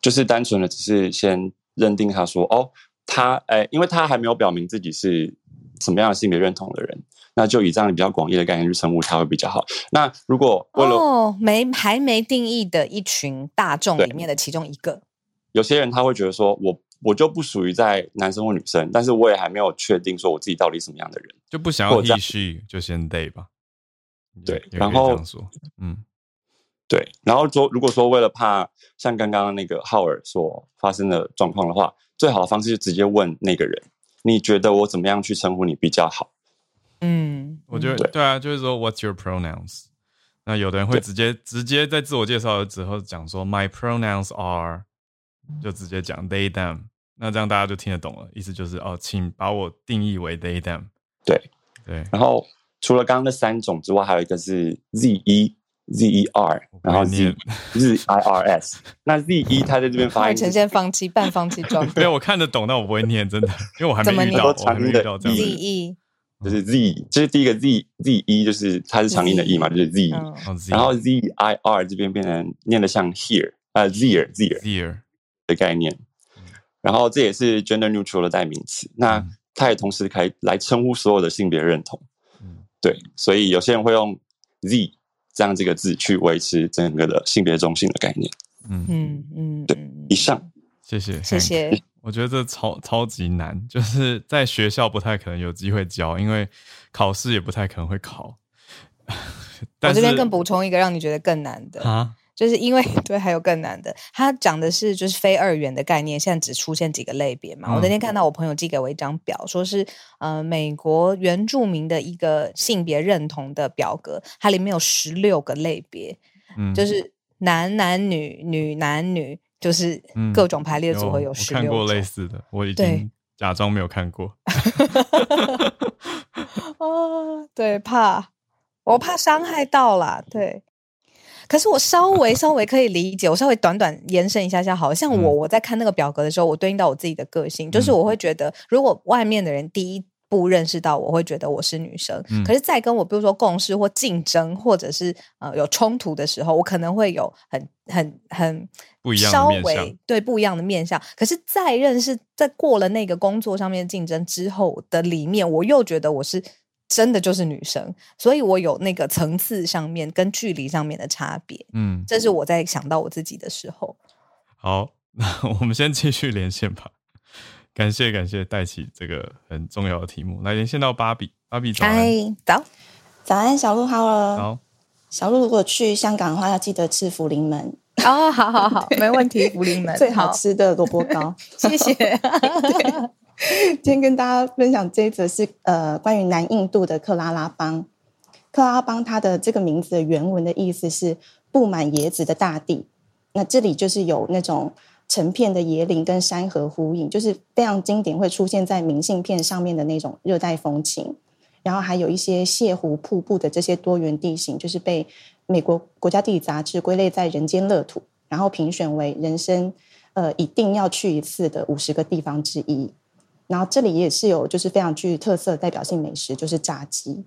就是单纯的只是先认定他说哦，他哎，因为他还没有表明自己是什么样的性别认同的人，那就以这样比较广义的概念去称呼他会比较好。那如果为了、哦，没还没定义的一群大众对里面的其中一个，有些人他会觉得说我我就不属于在男生或女生，但是我也还没有确定说我自己到底什么样的人。就不想要继续就先 they 吧。对然后嗯对，然后说如果说为了怕像刚刚那个浩尔所发生的状况的话，最好的方式就直接问那个人，你觉得我怎么样去称呼你比较好？嗯，我觉得对对啊，就是说 What's your pronouns？那有的人会直接直接在自我介绍之后讲说 My pronouns are，就直接讲 they them，那这样大家就听得懂了，意思就是哦，请把我定义为 they them。对，对，然后除了刚刚那三种之外，还有一个是 Z E Z E R，我不然后会 Z 念。Z I R S。那 Z E 它在这边发快呈现放弃半放弃状 没有我看得懂，但我不会念，真的，因为我还怎么念？没遇到，我还没遇长音的，Z 到这样。的人。E，就是 Z，就是第一个 Z Z E，就是它是长音的 E 嘛，就是 Z。然后 Z I R 这边变成念的像 here 呃 Zere Zere Zere，的概念，然后这也是 gender neutral 的代名词。那嗯。它也同时可以来称呼所有的性别认同。嗯。对，所以有些人会用 Z 这样这个字去维持整个的性别中心的概念。嗯，嗯嗯，对嗯以上，谢谢，谢谢。我觉得这超超级难，就是在学校不太可能有机会教，因为考试也不太可能会考。我这边更补充一个让你觉得更难的，啊，就是因为对，还有更难的，它讲的是就是非二元的概念，现在只出现几个类别嘛。我那天看到我朋友寄给我一张表，说是呃美国原住民的一个性别认同的表格，它里面有十六个类别，嗯，就是男男女女男女，就是嗯各种排列组合有十六看过类。似的，我已对经假装没有看过。哦，对，怕我怕伤害到啦，对。可是我稍微稍微可以理解，我稍微短短延伸一下下好了，像我嗯。我在看那个表格的时候，我对应到我自己的个性，就是嗯我会觉得，如果外面的人第一步认识到我，会觉得我是女生，嗯。可是，在跟我比如说共事或竞争，或者是呃有冲突的时候，我可能会有很很很不一样的稍面向。微对不一样的面相。可是，在认识在过了那个工作上面的竞争之后的里面，我又觉得我是真的就是女生，所以我有那个层次上面跟距离上面的差别。嗯，这是我在想到我自己的时候。好，那我们先继续连线吧。感谢感谢，带起这个很重要的题目，来连线到芭比，芭比早安。嗨，早，早安，小鹿好了。好，小鹿如果去香港的话，要记得吃福临门哦，好好好，没问题，福临门最好，吃的萝卜糕。谢谢。今天跟大家分享这一则是呃关于南印度的克拉拉邦。克拉拉邦它的这个名字的原文的意思是布满椰子的大地。那这里就是有那种成片的椰林跟山河呼应，就是非常经典，会出现在明信片上面的那种热带风情。然后还有一些泻湖、瀑布的这些多元地形，就是被美国国家地理杂志归类在人间乐土，然后评选为人生呃一定要去一次的五十个地方之一。然后这里也是有就是非常具特色的代表性美食，就是炸鸡。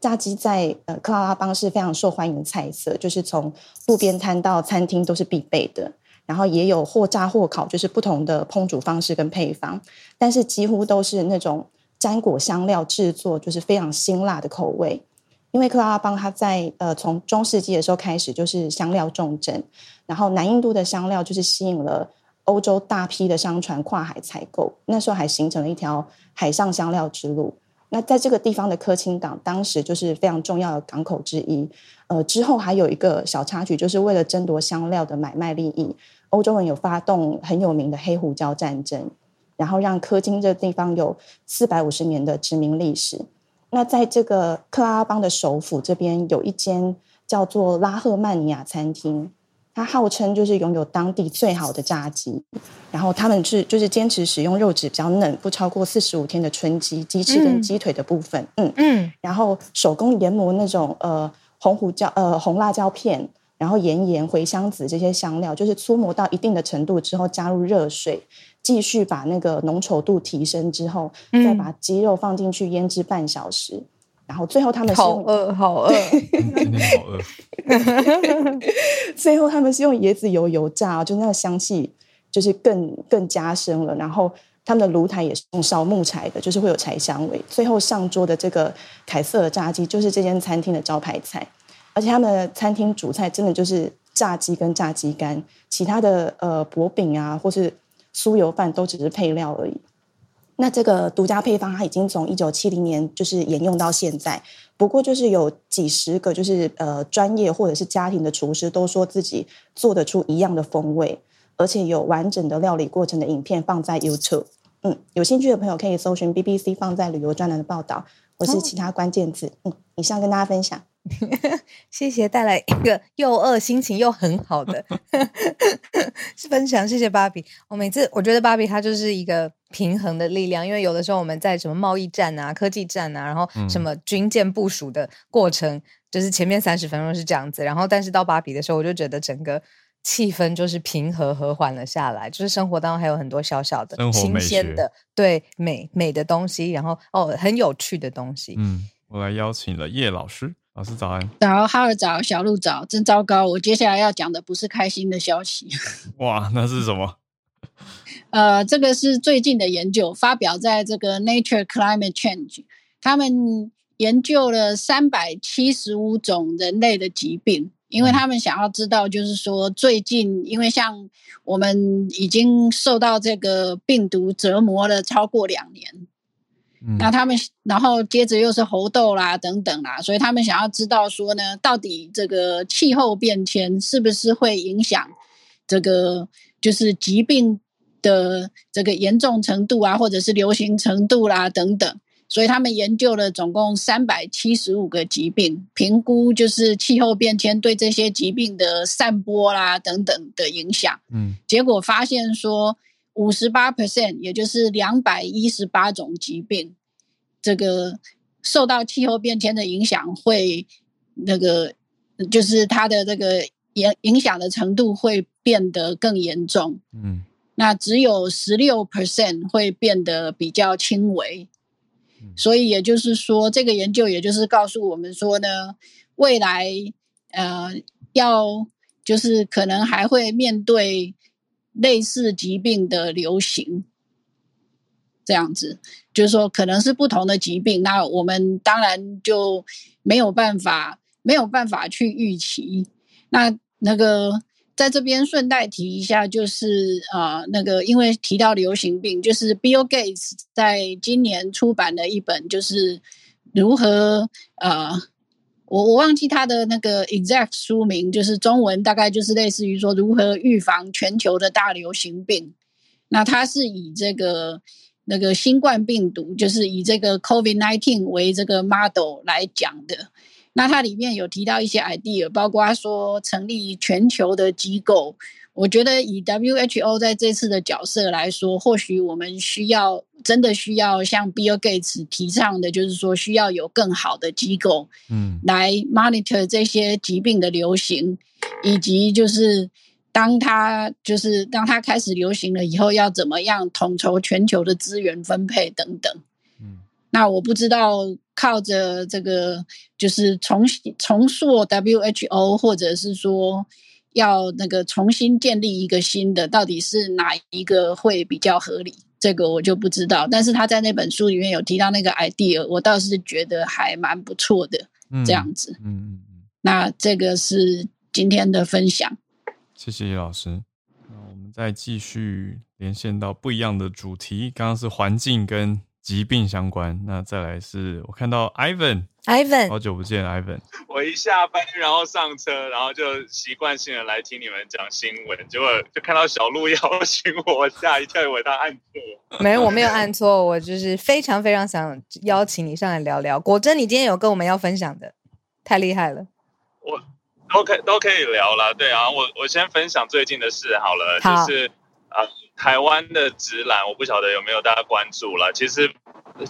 炸鸡在呃克拉拉邦是非常受欢迎的菜色，就是从路边摊到餐厅都是必备的。然后也有或炸或烤，就是不同的烹煮方式跟配方，但是几乎都是那种沾果香料制作，就是非常辛辣的口味。因为克拉拉邦它在呃从中世纪的时候开始就是香料重镇，然后南印度的香料就是吸引了欧洲大批的商船跨海采购，那时候还形成了一条海上香料之路。那在这个地方的科钦港，当时就是非常重要的港口之一。呃，之后还有一个小插曲，就是为了争夺香料的买卖利益，欧洲人有发动很有名的黑胡椒战争，然后让科钦这地方有四百五十年的殖民历史。那在这个克拉拉邦的首府这边，有一间叫做拉赫曼尼亚餐厅，它号称就是拥有当地最好的炸鸡。然后他们是就是坚持使用肉质比较嫩、不超过四十五天的春鸡、鸡翅跟嗯。鸡腿的部分，嗯，嗯，然后手工研磨那种呃红胡椒呃红辣椒片，然后盐盐、茴香籽这些香料，就是搓磨到一定的程度之后，加入热水，继续把那个浓稠度提升之后，嗯。再把鸡肉放进去腌制半小时，然后最后他们是用好饿，好饿。好饿。最后他们是用椰子油油炸，就那个香气就是更更加深了。然后他们的炉台也是用烧木柴的，就是会有柴香味。最后上桌的这个凯瑟尔炸鸡就是这间餐厅的招牌菜，而且他们的餐厅主菜真的就是炸鸡跟炸鸡干，其他的呃薄饼啊或是酥油饭都只是配料而已。那这个独家配方，它已经从一九七零年就是沿用到现在。不过就是有几十个就是呃专业或者是家庭的厨师都说自己做得出一样的风味，而且有完整的料理过程的影片放在 YouTube。嗯，有兴趣的朋友可以搜寻 BBC 放在旅游专栏的报道，或是其他关键字。嗯，以上跟大家分享。谢谢带来一个又饿、心情又很好的 分享，谢谢芭比。我每次我觉得芭比她就是一个平衡的力量，因为有的时候我们在什么贸易战啊、科技战啊，然后什么军舰部署的过程，就是前面三十分钟是这样子，然后但是到芭比的时候，我就觉得整个。气氛就是平和和缓了下来，就是生活当中还有很多小小的新鲜的对美美的东西，然后哦很有趣的东西。嗯，我来邀请了叶老师，老师早安。早，哈尔早，小鹿早，真糟糕！我接下来要讲的不是开心的消息，哇，那是什么？呃，这个是最近的研究，发表在这个 Nature Climate Change，他们研究了三百七十五种人类的疾病，因为他们想要知道，就是说最近，因为像我们已经受到这个病毒折磨了超过两年，嗯那他们，然后接着又是猴痘啦等等啦，所以他们想要知道说呢，到底这个气候变迁是不是会影响这个就是疾病的这个严重程度啊，或者是流行程度啦等等。所以他们研究了总共三百七十五个疾病，评估就是气候变迁对这些疾病的散播啦等等的影响。嗯结果发现说，五十八 percent，也就是两百一十八种疾病，这个受到气候变迁的影响，会那个就是它的这个影影响的程度会变得更严重。嗯那只有十六 percent 会变得比较轻微嗯，所以也就是说，这个研究也就是告诉我们说呢，未来呃要就是可能还会面对类似疾病的流行，这样子，就是说可能是不同的疾病，那我们当然就没有办法没有办法去预期。那那个在这边顺带提一下，就是呃，那个因为提到流行病，就是 Bill Gates 在今年出版了一本，就是如何呃，我我忘记他的那个 exact 书名，就是中文大概就是类似于说如何预防全球的大流行病。那他是以这个那个新冠病毒，就是以这个 COVID nineteen 为这个 model 来讲的。那它里面有提到一些 idea，包括说成立全球的机构。我觉得以 WHO 在这次的角色来说，或许我们需要真的需要像 Bill Gates 提倡的，就是说需要有更好的机构嗯来 monitor 这些疾病的流行，以及就是当它就是当它开始流行了以后，要怎么样统筹全球的资源分配等等。嗯那我不知道靠着这个就是重新重塑 WHO，或者是说要那个重新建立一个新的，到底是哪一个会比较合理？这个我就不知道。但是他在那本书里面有提到那个 idea，我倒是觉得还蛮不错的。嗯这样子，嗯嗯嗯，那这个是今天的分享。谢谢叶老师。那我们再继续连线到不一样的主题，刚刚是环境跟疾病相关，那再来是我看到 Ivan，Ivan，好久不见，Ivan。我一下班，然后上车，然后就习惯性的来听你们讲新闻，结果就看到小鹿邀请我，我吓一跳，以为他按错。没有，我没有按错，我就是非常非常想邀请你上来聊聊。果真，你今天有跟我们要分享的，太厉害了。我都可以都可以聊了，对啊，我我先分享最近的事好了，好就是呃台湾的直男，我不晓得有没有大家关注了，其实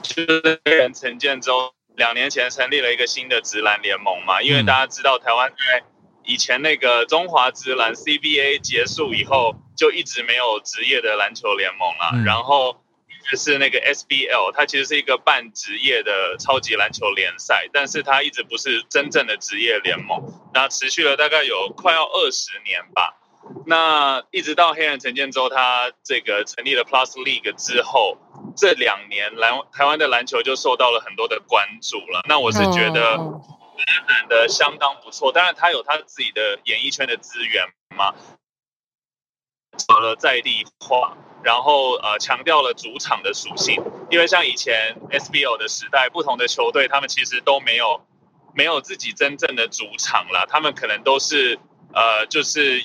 就是黑人陈建州两年前成立了一个新的直篮联盟嘛，因为嗯大家知道台湾在以前那个中华直篮 CBA 结束以后，就一直没有职业的篮球联盟了，嗯然后。就是那个 SBL，它其实是一个半职业的超级篮球联赛，但是它一直不是真正的职业联盟。那持续了大概有快要二十年吧。那一直到黑人陈建州他这个成立了 Plus League 之后，这两年篮台湾的篮球就受到了很多的关注了。那我是觉得嗯发展的相当不错，当然他有他自己的演艺圈的资源嘛，走了在地化，然后呃强调了主场的属性，因为像以前 SBL 的时代，不同的球队他们其实都没有没有自己真正的主场啦，他们可能都是呃就是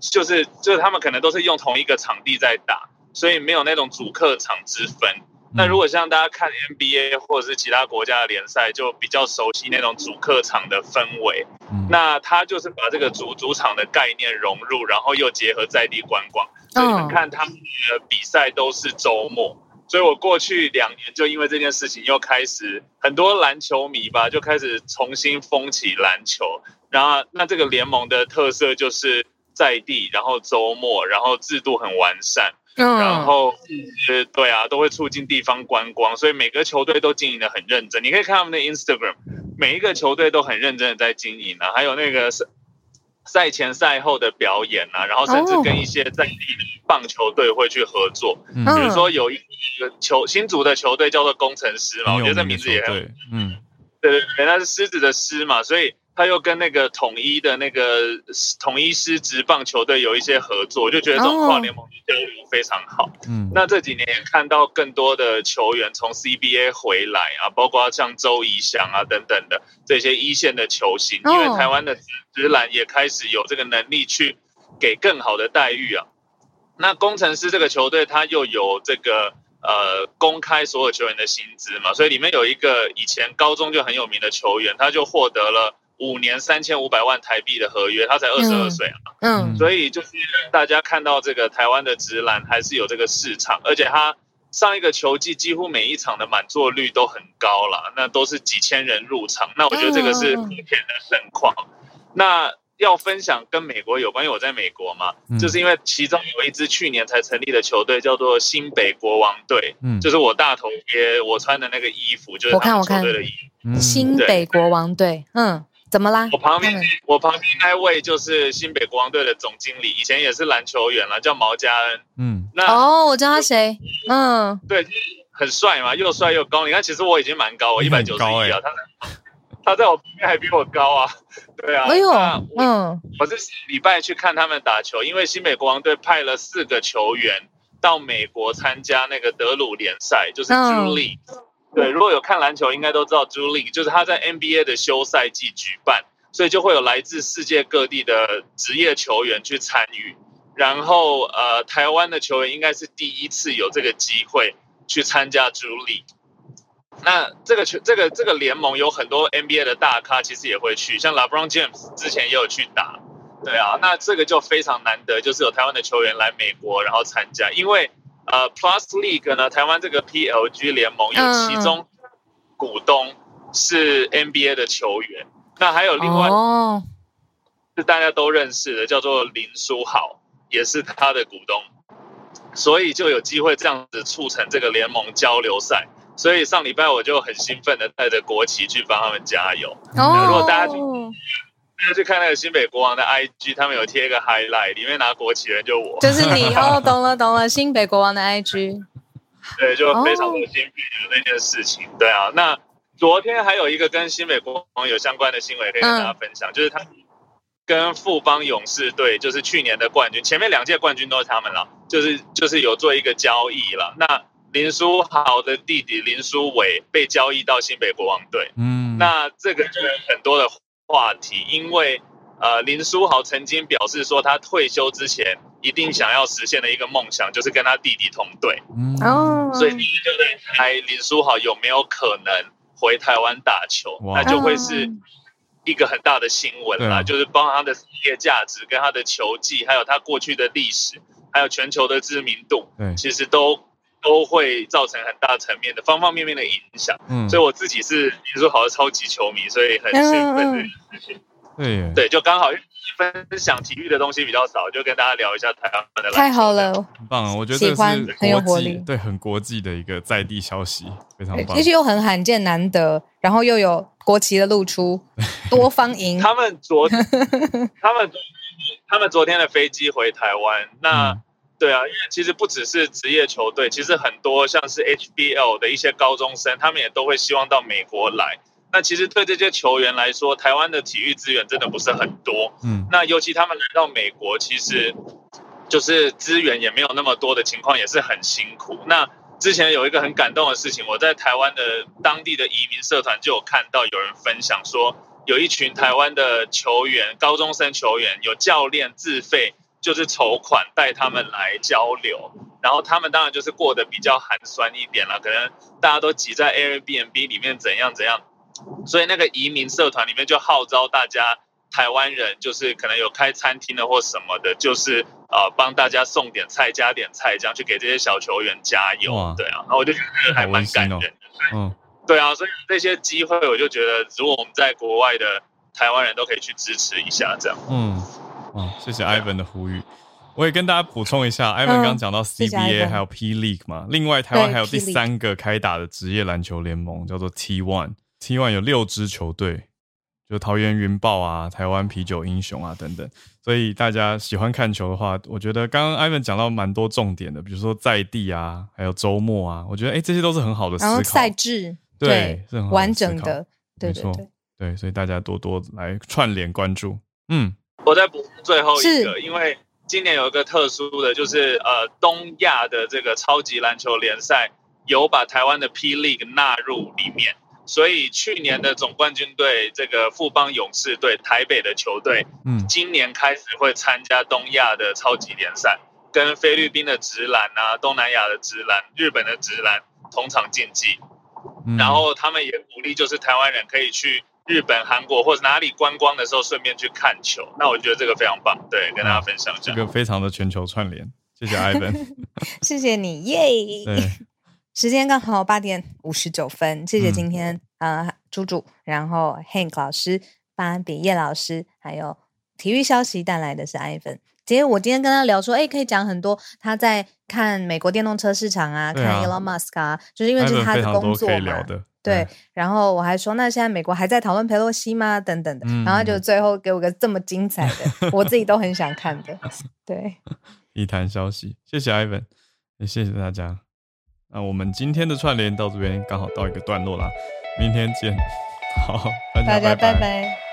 就是就是他们可能都是用同一个场地在打，所以没有那种主客场之分。那如果像大家看 NBA 或者是其他国家的联赛，就比较熟悉那种主客场的氛围。嗯那他就是把这个主主场的概念融入，然后又结合在地观光。所以你们看他们的比赛都是周末，所以我过去两年就因为这件事情又开始很多篮球迷吧，就开始重新疯起篮球。然后那这个联盟的特色就是在地，然后周末，然后制度很完善。嗯，然后呃，对啊，都会促进地方观光，所以每个球队都经营的很认真。你可以看他们的 Instagram，每一个球队都很认真的在经营啊，还有那个赛赛前赛后的表演啊，然后甚至跟一些在地的棒球队会去合作。嗯比如说有一个球新组的球队叫做工程师嘛，我觉得这名字也很嗯对对对，那是狮子的狮嘛，所以他又跟那个统一的那个统一师职棒球队有一些合作，我就觉得这种跨联盟的交流非常好。嗯，那这几年也看到更多的球员从 CBA 回来啊，包括像周怡翔啊等等的这些一线的球星，因为哦台湾的职职篮也开始有这个能力去给更好的待遇啊。那工程师这个球队，他又有这个呃公开所有球员的薪资嘛，所以里面有一个以前高中就很有名的球员，他就获得了五年三千五百万台币的合约，他才二十二嗯岁啊。嗯。所以就是大家看到这个台湾的直男还是有这个市场，而且他上一个球季几乎每一场的满座率都很高了，那都是几千人入场，那我觉得这个是嗯。可见的盛况。那要分享跟美国有关，因为我在美国嘛，嗯。就是因为其中有一支去年才成立的球队叫做新北国王队，嗯。就是我大头贴我穿的那个衣服，就是他们我看。我看球队的衣服。嗯。新北国王队，嗯，怎么啦？我旁边我旁边那位就是新北国王队的总经理，以前也是篮球员了，叫毛家恩。嗯那、哦，我知道他谁，嗯，对，就是很帅嘛，又帅又高。你看，其实我已经蛮高，我一百九十一啊，他他在我旁边还比我高啊。对啊，哎呦嗯，我是礼拜去看他们打球，因为新北国王队派了四个球员到美国参加那个德鲁联赛，就是嗯 Drew League。对，如果有看篮球，应该都知道朱莉就是他在 NBA 的休赛季举办，所以就会有来自世界各地的职业球员去参与。然后呃，台湾的球员应该是第一次有这个机会去参加朱莉。那这个球这个这个联盟有很多 NBA 的大咖，其实也会去，像 LeBron James 之前也有去打。对啊，那这个就非常难得，就是有台湾的球员来美国然后参加，因为呃 Plus League 呢，台湾这个 PLG 联盟有嗯其中股东是 NBA 的球员，那还有另外哦，是大家都认识的，叫做林书豪，也是他的股东，所以就有机会这样子促成这个联盟交流赛。所以上礼拜我就很兴奋的带着国旗去帮他们加油。哦，如果大家家去看那个新北国王的 IG，他们有贴一个 highlight，里面拿国旗的人就我，就是你哦，懂了懂了，新北国王的 IG，对，就非常哦的兴奋有那件事情。对啊，那昨天还有一个跟新北国王有相关的新闻可以跟大家分享，就是他跟富邦勇士队，就是去年的冠军，前面两届冠军都是他们了，就是就是有做一个交易了。那林书豪的弟弟林书伟被交易到新北国王队，嗯，那这个就有很多的话题，因为呃，林书豪曾经表示说，他退休之前一定想要实现的一个梦想，就是跟他弟弟同队。嗯。哦，所以你就在猜林书豪有没有可能回台湾打球，那就会是一个很大的新闻啦，就是包含他的职业价值、跟他的球技，还有他过去的历史，还有全球的知名度，对，其实都都会造成很大层面的方方面面的影响。嗯，所以我自己是林书豪的超级球迷，所以很兴奋的。事情，对对，就刚好分享体育的东西比较少，就跟大家聊一下台湾的。太好了，很棒啊！我觉得这喜欢是很有国际活力对，很国际的一个在地消息，非常棒而。且又很罕见难得，然后又有国旗的露出，多方赢，他们昨 他们他们昨天的飞机回台湾，那、嗯对啊，因为其实不只是职业球队，其实很多像是 HBL 的一些高中生，他们也都会希望到美国来。那其实对这些球员来说，台湾的体育资源真的不是很多。嗯那尤其他们来到美国，其实就是资源也没有那么多的情况，也是很辛苦。那之前有一个很感动的事情，我在台湾的当地的移民社团就有看到有人分享说，有一群台湾的球员，高中生球员，有教练自费就是筹款带他们来交流，然后他们当然就是过得比较寒酸一点了，可能大家都挤在 Airbnb 里面怎样怎样，所以那个移民社团里面就号召大家。台湾人就是可能有开餐厅的或什么的，就是呃帮大家送点菜加点菜，这样去给这些小球员加油哇。对啊，然后我就觉得还蛮感人的。嗯，对啊，所以这些机会，我就觉得如果我们在国外的台湾人都可以去支持一下，这样。嗯，哦，谢谢 Ivan 的呼吁。我也跟大家补充一下，Ivan 刚刚讲到 CBA 还有 P League 嘛，另外台湾还有第三个开打的职业篮球联盟，叫做 T One。T One 有六支球队，就桃园云豹啊、台湾啤酒英雄啊等等。所以大家喜欢看球的话，我觉得刚刚 Ivan 讲到蛮多重点的，比如说在地啊，还有周末啊，我觉得哎、这些都是很好的思考。然后赛制对是很好完整的，对没错对对，对，所以大家多多来串联关注。嗯，我再补充最后一个，因为今年有一个特殊的，就是呃东亚的这个超级篮球联赛有把台湾的 P League 纳入里面，所以去年的总冠军队这个富邦勇士队台北的球队，嗯今年开始会参加东亚的超级联赛，跟菲律宾的直篮啊、东南亚的直篮、日本的直篮同场竞技。嗯然后他们也鼓励，就是台湾人可以去日本、韩国或者哪里观光的时候，顺便去看球。那我觉得这个非常棒，对，跟大家分享一下。这个非常的全球串联，谢谢 Ivan。谢谢你，耶！对，时间刚好八点五十九分，谢谢嗯今天、呃猪猪，然后 Hank 老师、班比叶老师，还有体育消息带来的是 Ivan。其实我今天跟他聊说，哎，可以讲很多他在看美国电动车市场啊，啊看 Elon Musk 啊，就是因为这是他的工作嘛可以聊。的。对，然后我还说，那现在美国还在讨论佩洛西吗？等等的，然后他就嗯最后给我个这么精彩的，我自己都很想看的。对，一谈消息，谢谢 Ivan，也谢谢大家。那我们今天的串联到这边刚好到一个段落啦，明天见。好，大家拜拜